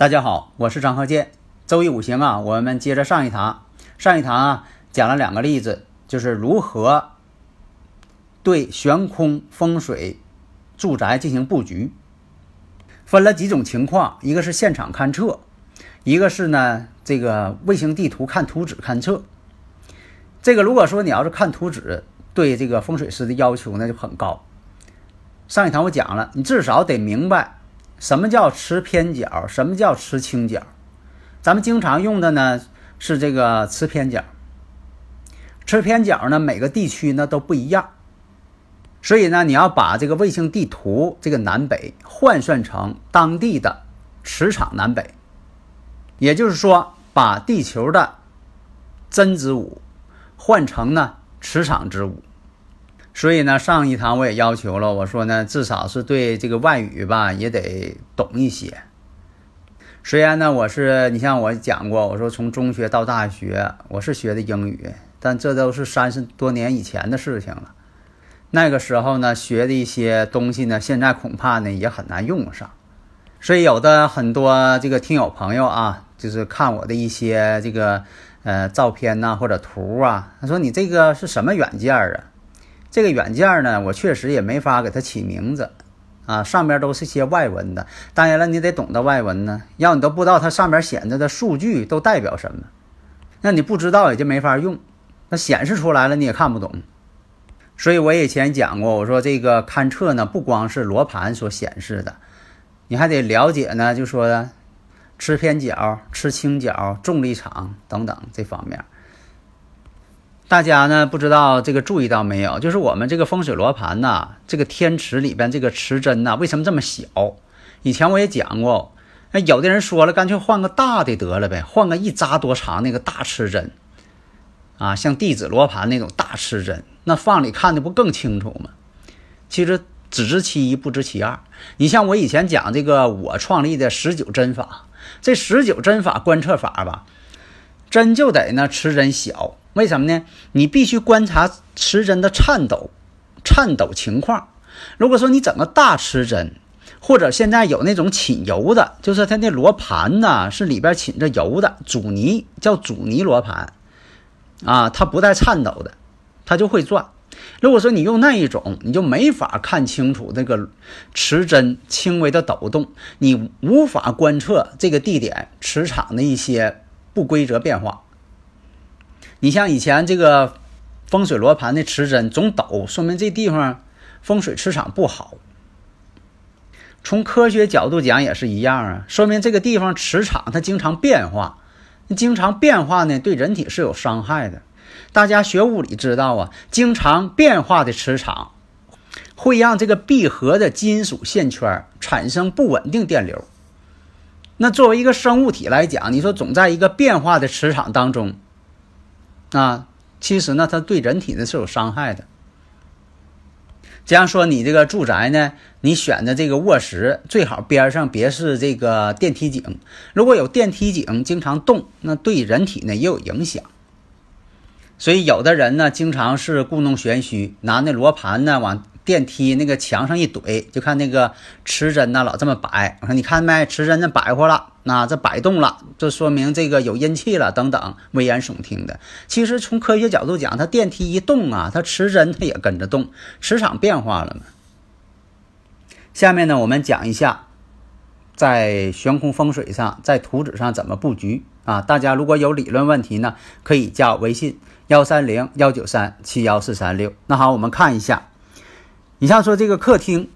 大家好，我是张鹤剑。周易五行啊，我们接着上一堂。上一堂啊，讲了两个例子，就是如何对悬空风水住宅进行布局。分了几种情况，一个是现场勘测，一个是呢这个卫星地图看图纸勘测。这个如果说你要是看图纸，对这个风水师的要求那就很高。上一堂我讲了，你至少得明白。什么叫持偏角？什么叫持倾角？咱们经常用的呢是这个持偏角。持偏角呢，每个地区呢都不一样，所以呢，你要把这个卫星地图这个南北换算成当地的磁场南北，也就是说，把地球的真子午换成呢磁场之午。所以呢，上一堂我也要求了，我说呢，至少是对这个外语吧也得懂一些。虽然呢，我是你像我讲过，我说从中学到大学，我是学的英语，但这都是三十多年以前的事情了。那个时候呢，学的一些东西呢，现在恐怕呢也很难用上。所以有的很多这个听友朋友啊，就是看我的一些这个呃照片呐或者图啊，他说你这个是什么软件啊？这个软件呢，我确实也没法给它起名字，啊，上边都是些外文的。当然了，你得懂得外文呢，要你都不知道它上面显示的数据都代表什么，那你不知道也就没法用。那显示出来了你也看不懂。所以我以前讲过，我说这个勘测呢，不光是罗盘所显示的，你还得了解呢，就说吃偏角、吃倾角、重力场等等这方面。大家呢不知道这个注意到没有？就是我们这个风水罗盘呐，这个天池里边这个池针呐，为什么这么小？以前我也讲过，那有的人说了，干脆换个大的得了呗，换个一扎多长那个大池针，啊，像地址罗盘那种大池针，那放里看的不更清楚吗？其实只知其一不知其二。你像我以前讲这个我创立的十九针法，这十九针法观测法吧，针就得呢池针小。为什么呢？你必须观察持针的颤抖、颤抖情况。如果说你整个大持针，或者现在有那种侵油的，就是它那罗盘呢是里边侵着油的阻尼，叫阻尼罗盘啊，它不带颤抖的，它就会转。如果说你用那一种，你就没法看清楚那个持针轻微的抖动，你无法观测这个地点磁场的一些不规则变化。你像以前这个风水罗盘的磁针总抖，说明这地方风水磁场不好。从科学角度讲也是一样啊，说明这个地方磁场它经常变化，经常变化呢对人体是有伤害的。大家学物理知道啊，经常变化的磁场会让这个闭合的金属线圈产生不稳定电流。那作为一个生物体来讲，你说总在一个变化的磁场当中。啊，其实呢，它对人体呢是有伤害的。这样说，你这个住宅呢，你选的这个卧室最好边上别是这个电梯井。如果有电梯井经常动，那对人体呢也有影响。所以有的人呢，经常是故弄玄虚，拿那罗盘呢往。电梯那个墙上一怼，就看那个磁针呢，老这么摆。我说你看没，磁针那摆活了，那这摆动了，这说明这个有阴气了，等等，危言耸听的。其实从科学角度讲，它电梯一动啊，它磁针它也跟着动，磁场变化了嘛。下面呢，我们讲一下在悬空风水上，在图纸上怎么布局啊？大家如果有理论问题呢，可以加我微信幺三零幺九三七幺四三六。那好，我们看一下。你像说这个客厅，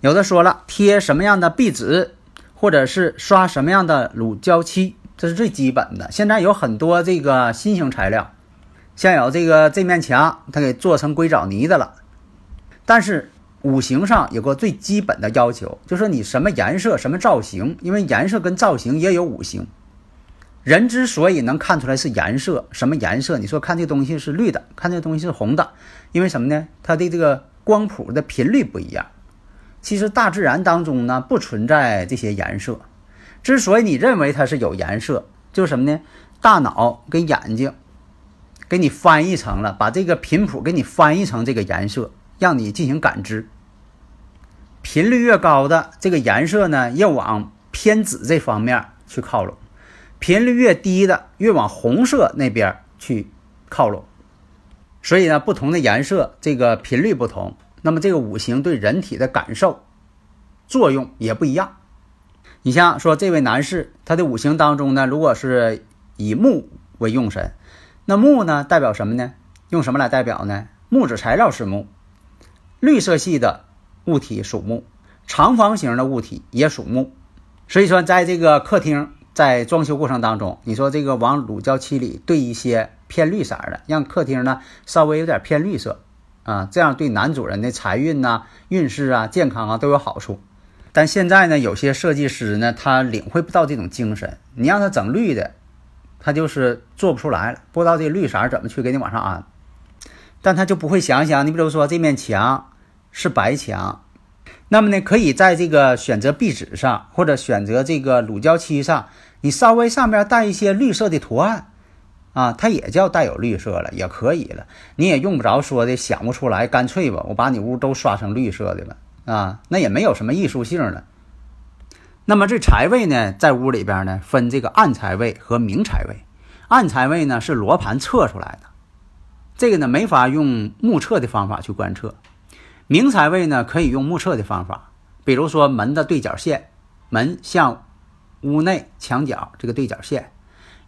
有的说了贴什么样的壁纸，或者是刷什么样的乳胶漆，这是最基本的。现在有很多这个新型材料，像有这个这面墙，它给做成硅藻泥的了。但是五行上有个最基本的要求，就是你什么颜色、什么造型，因为颜色跟造型也有五行。人之所以能看出来是颜色，什么颜色？你说看这东西是绿的，看这东西是红的，因为什么呢？它的这个光谱的频率不一样。其实大自然当中呢不存在这些颜色，之所以你认为它是有颜色，就是什么呢？大脑跟眼睛给你翻译成了，把这个频谱给你翻译成这个颜色，让你进行感知。频率越高的这个颜色呢，要往偏紫这方面去靠拢；频率越低的，越往红色那边去靠拢。所以呢，不同的颜色，这个频率不同。那么这个五行对人体的感受作用也不一样。你像说这位男士，他的五行当中呢，如果是以木为用神，那木呢代表什么呢？用什么来代表呢？木质材料是木，绿色系的物体属木，长方形的物体也属木。所以说，在这个客厅在装修过程当中，你说这个往乳胶漆里兑一些偏绿色的，让客厅呢稍微有点偏绿色。啊，这样对男主人的财运呐、运势啊、健康啊都有好处。但现在呢，有些设计师呢，他领会不到这种精神。你让他整绿的，他就是做不出来了，不知道这绿色怎么去给你往上安。但他就不会想想，你比如说这面墙是白墙，那么呢，可以在这个选择壁纸上或者选择这个乳胶漆上，你稍微上面带一些绿色的图案。啊，它也叫带有绿色了，也可以了。你也用不着说的想不出来，干脆吧，我把你屋都刷成绿色的了啊，那也没有什么艺术性了。那么这财位呢，在屋里边呢，分这个暗财位和明财位。暗财位呢是罗盘测出来的，这个呢没法用目测的方法去观测。明财位呢可以用目测的方法，比如说门的对角线，门向屋内墙角这个对角线。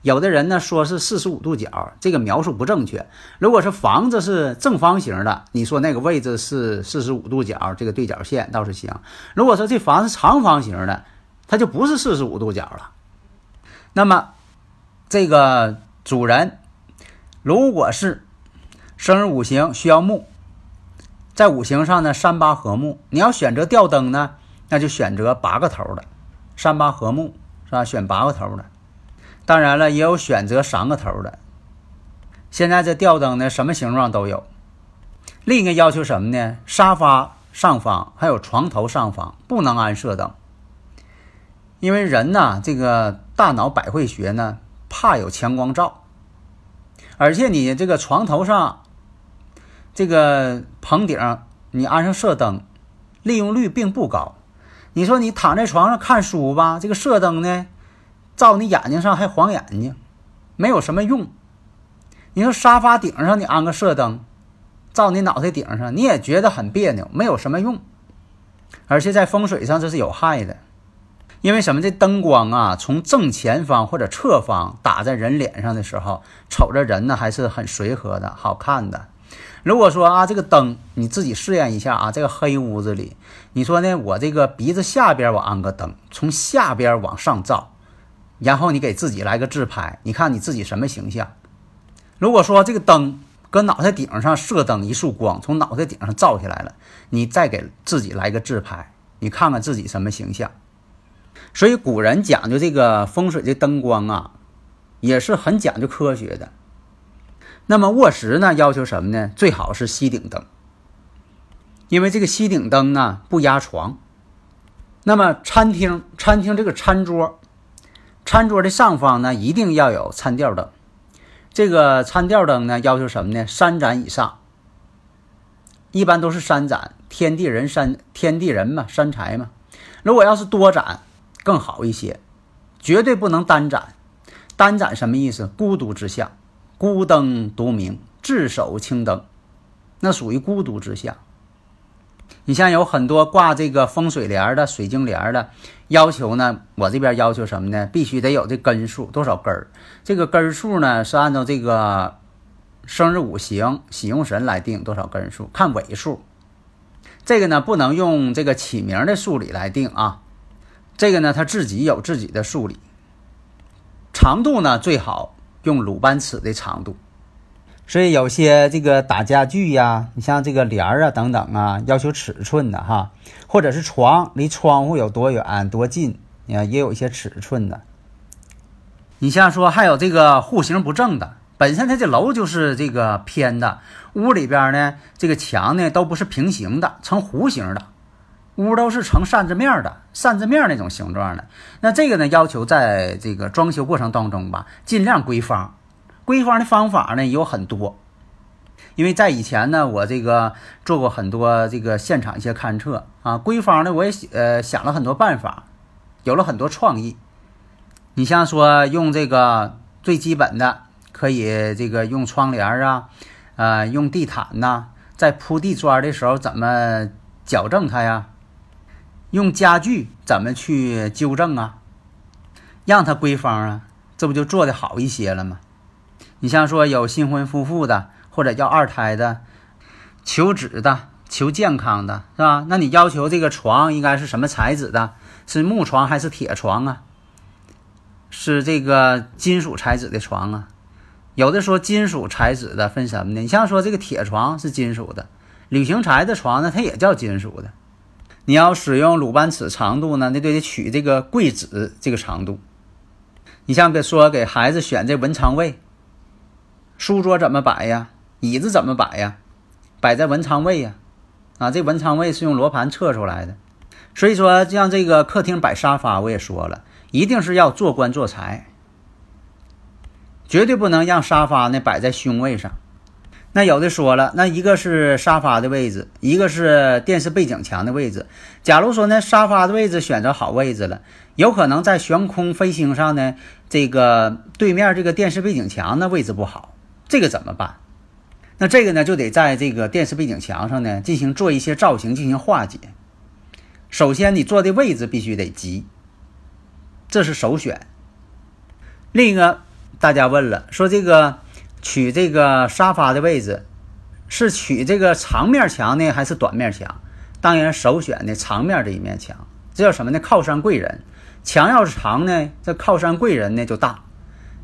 有的人呢说是四十五度角，这个描述不正确。如果是房子是正方形的，你说那个位置是四十五度角，这个对角线倒是行。如果说这房子长方形的，它就不是四十五度角了。那么这个主人如果是生日五行需要木，在五行上呢三八合木，你要选择吊灯呢，那就选择八个头的，三八合木是吧？选八个头的。当然了，也有选择三个头的。现在这吊灯呢，什么形状都有。另一个要求什么呢？沙发上方还有床头上方不能安射灯，因为人呢，这个大脑百会穴呢，怕有强光照，而且你这个床头上这个棚顶你安上射灯，利用率并不高。你说你躺在床上看书吧，这个射灯呢？照你眼睛上还晃眼睛，没有什么用。你说沙发顶上你安个射灯，照你脑袋顶上，你也觉得很别扭，没有什么用。而且在风水上这是有害的，因为什么？这灯光啊，从正前方或者侧方打在人脸上的时候，瞅着人呢还是很随和的好看的。如果说啊，这个灯你自己试验一下啊，这个黑屋子里，你说呢？我这个鼻子下边我安个灯，从下边往上照。然后你给自己来个自拍，你看你自己什么形象？如果说这个灯搁脑袋顶上射灯一束光从脑袋顶上照下来了，你再给自己来个自拍，你看看自己什么形象？所以古人讲究这个风水的灯光啊，也是很讲究科学的。那么卧室呢，要求什么呢？最好是吸顶灯，因为这个吸顶灯呢不压床。那么餐厅，餐厅这个餐桌。餐桌的上方呢，一定要有餐吊灯。这个餐吊灯呢，要求什么呢？三盏以上，一般都是三盏。天地人三，天地人嘛，三才嘛。如果要是多盏，更好一些。绝对不能单盏。单盏什么意思？孤独之象，孤灯独明，自守青灯，那属于孤独之象。你像有很多挂这个风水帘的、水晶帘的，要求呢，我这边要求什么呢？必须得有这根数，多少根儿？这个根数呢是按照这个生日五行喜用神来定多少根数，看尾数。这个呢不能用这个起名的数理来定啊，这个呢他自己有自己的数理。长度呢最好用鲁班尺的长度。所以有些这个打家具呀，你像这个帘儿啊等等啊，要求尺寸的哈，或者是床离窗户有多远多近，啊，也有一些尺寸的。你像说还有这个户型不正的，本身它这楼就是这个偏的，屋里边呢这个墙呢都不是平行的，呈弧形的，屋都是呈扇子面的，扇子面那种形状的。那这个呢要求在这个装修过程当中吧，尽量归方。归方的方法呢有很多，因为在以前呢，我这个做过很多这个现场一些勘测啊，归方呢我也呃想了很多办法，有了很多创意。你像说用这个最基本的，可以这个用窗帘啊，呃用地毯呐，在铺地砖的时候怎么矫正它呀？用家具怎么去纠正啊？让它归方啊，这不就做的好一些了吗？你像说有新婚夫妇的，或者要二胎的，求子的，求健康的，是吧？那你要求这个床应该是什么材质的？是木床还是铁床啊？是这个金属材质的床啊？有的说金属材质的分什么呢？你像说这个铁床是金属的，旅行材的床呢，它也叫金属的。你要使用鲁班尺长度呢，那就得取这个柜子这个长度。你像别说给孩子选这文昌位。书桌怎么摆呀？椅子怎么摆呀？摆在文昌位呀，啊，这文昌位是用罗盘测出来的。所以说，像这个客厅摆沙发，我也说了，一定是要做官做财，绝对不能让沙发呢摆在凶位上。那有的说了，那一个是沙发的位置，一个是电视背景墙的位置。假如说呢，沙发的位置选择好位置了，有可能在悬空飞行上呢，这个对面这个电视背景墙的位置不好。这个怎么办？那这个呢，就得在这个电视背景墙上呢进行做一些造型，进行化解。首先，你坐的位置必须得吉，这是首选。另一个，大家问了，说这个取这个沙发的位置是取这个长面墙呢，还是短面墙？当然，首选的长面这一面墙，这叫什么呢？靠山贵人。墙要是长呢，这靠山贵人呢就大。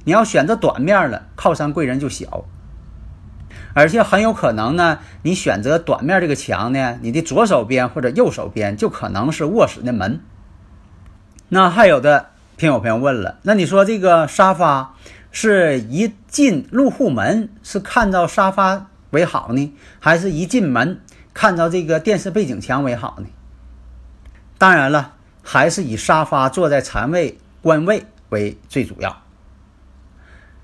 你要选择短面了，靠山贵人就小，而且很有可能呢，你选择短面这个墙呢，你的左手边或者右手边就可能是卧室的门。那还有的听友朋友问了，那你说这个沙发是一进入户门是看到沙发为好呢，还是一进门看到这个电视背景墙为好呢？当然了，还是以沙发坐在禅位官位为最主要。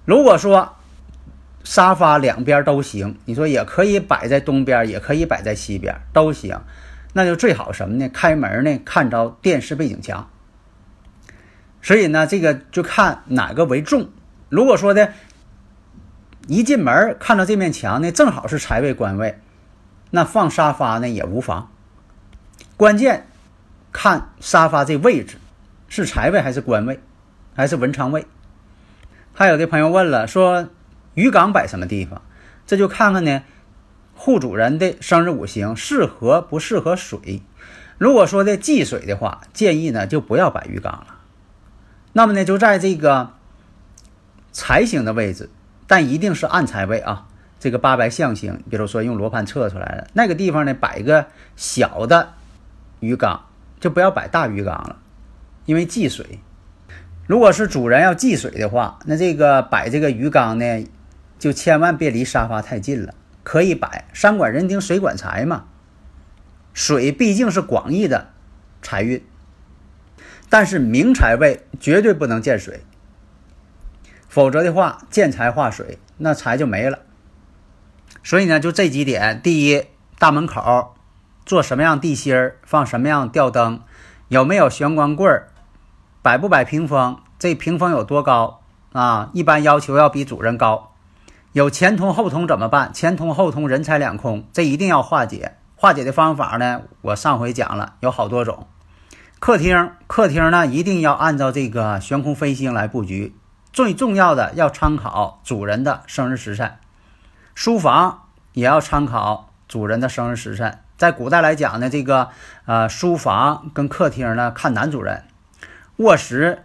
如果说沙发两边都行，你说也可以摆在东边，也可以摆在西边，都行，那就最好什么呢？开门呢，看着电视背景墙。所以呢，这个就看哪个为重。如果说的，一进门看到这面墙呢，正好是财位官位，那放沙发呢也无妨。关键看沙发这位置是财位还是官位，还是文昌位。还有的朋友问了，说鱼缸摆什么地方？这就看看呢，户主人的生日五行适合不适合水。如果说的忌水的话，建议呢就不要摆鱼缸了。那么呢，就在这个财星的位置，但一定是暗财位啊。这个八白象星，比如说用罗盘测出来的那个地方呢，摆一个小的鱼缸，就不要摆大鱼缸了，因为忌水。如果是主人要忌水的话，那这个摆这个鱼缸呢，就千万别离沙发太近了。可以摆山管人丁，水管财嘛。水毕竟是广义的财运，但是明财位绝对不能见水，否则的话见财化水，那财就没了。所以呢，就这几点：第一，大门口做什么样地心儿，放什么样吊灯，有没有玄关柜儿。摆不摆屏风？这屏风有多高啊？一般要求要比主人高。有前通后通怎么办？前通后通，人财两空，这一定要化解。化解的方法呢？我上回讲了，有好多种。客厅，客厅呢一定要按照这个悬空飞星来布局。最重要的要参考主人的生日时辰。书房也要参考主人的生日时辰。在古代来讲呢，这个呃书房跟客厅呢看男主人。卧室、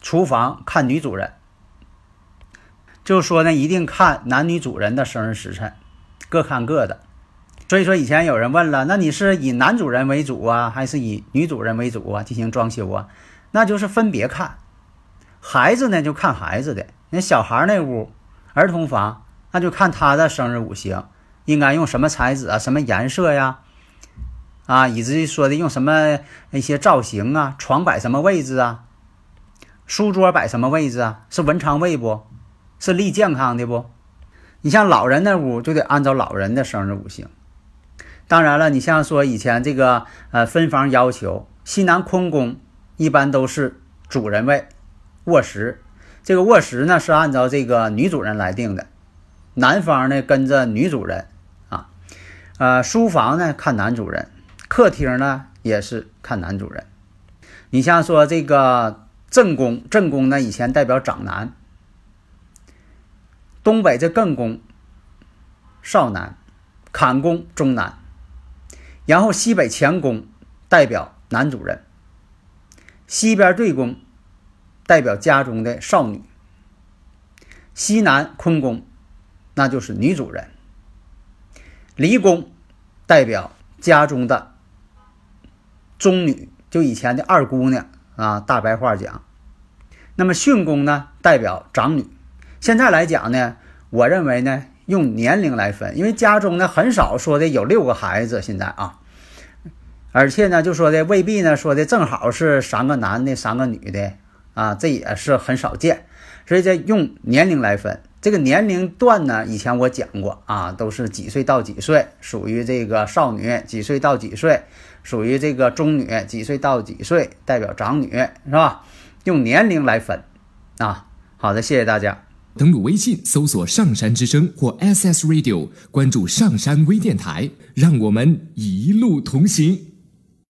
厨房看女主人，就说呢，一定看男女主人的生日时辰，各看各的。所以说以前有人问了，那你是以男主人为主啊，还是以女主人为主啊进行装修啊？那就是分别看。孩子呢就看孩子的，那小孩那屋儿童房，那就看他的生日五行，应该用什么材质啊，什么颜色呀？啊，以至于说的用什么一些造型啊，床摆什么位置啊，书桌摆什么位置啊？是文昌位不？是利健康的不？你像老人那屋就得按照老人的生日五行。当然了，你像说以前这个呃分房要求，西南坤宫一般都是主人位卧室，这个卧室呢是按照这个女主人来定的，男方呢跟着女主人啊，呃书房呢看男主人。客厅呢也是看男主人，你像说这个正宫，正宫呢以前代表长男，东北这艮宫少男，坎宫中男，然后西北乾宫代表男主人，西边对宫代表家中的少女，西南坤宫那就是女主人，离宫代表家中的。中女就以前的二姑娘啊，大白话讲。那么巽宫呢，代表长女。现在来讲呢，我认为呢，用年龄来分，因为家中呢很少说的有六个孩子。现在啊，而且呢，就说的未必呢，说的正好是三个男的，三个女的啊，这也是很少见。所以这用年龄来分，这个年龄段呢，以前我讲过啊，都是几岁到几岁属于这个少女，几岁到几岁。属于这个中女，几岁到几岁代表长女，是吧？用年龄来分，啊，好的，谢谢大家。登录微信搜索“上山之声”或 SS Radio，关注上山微电台，让我们一路同行。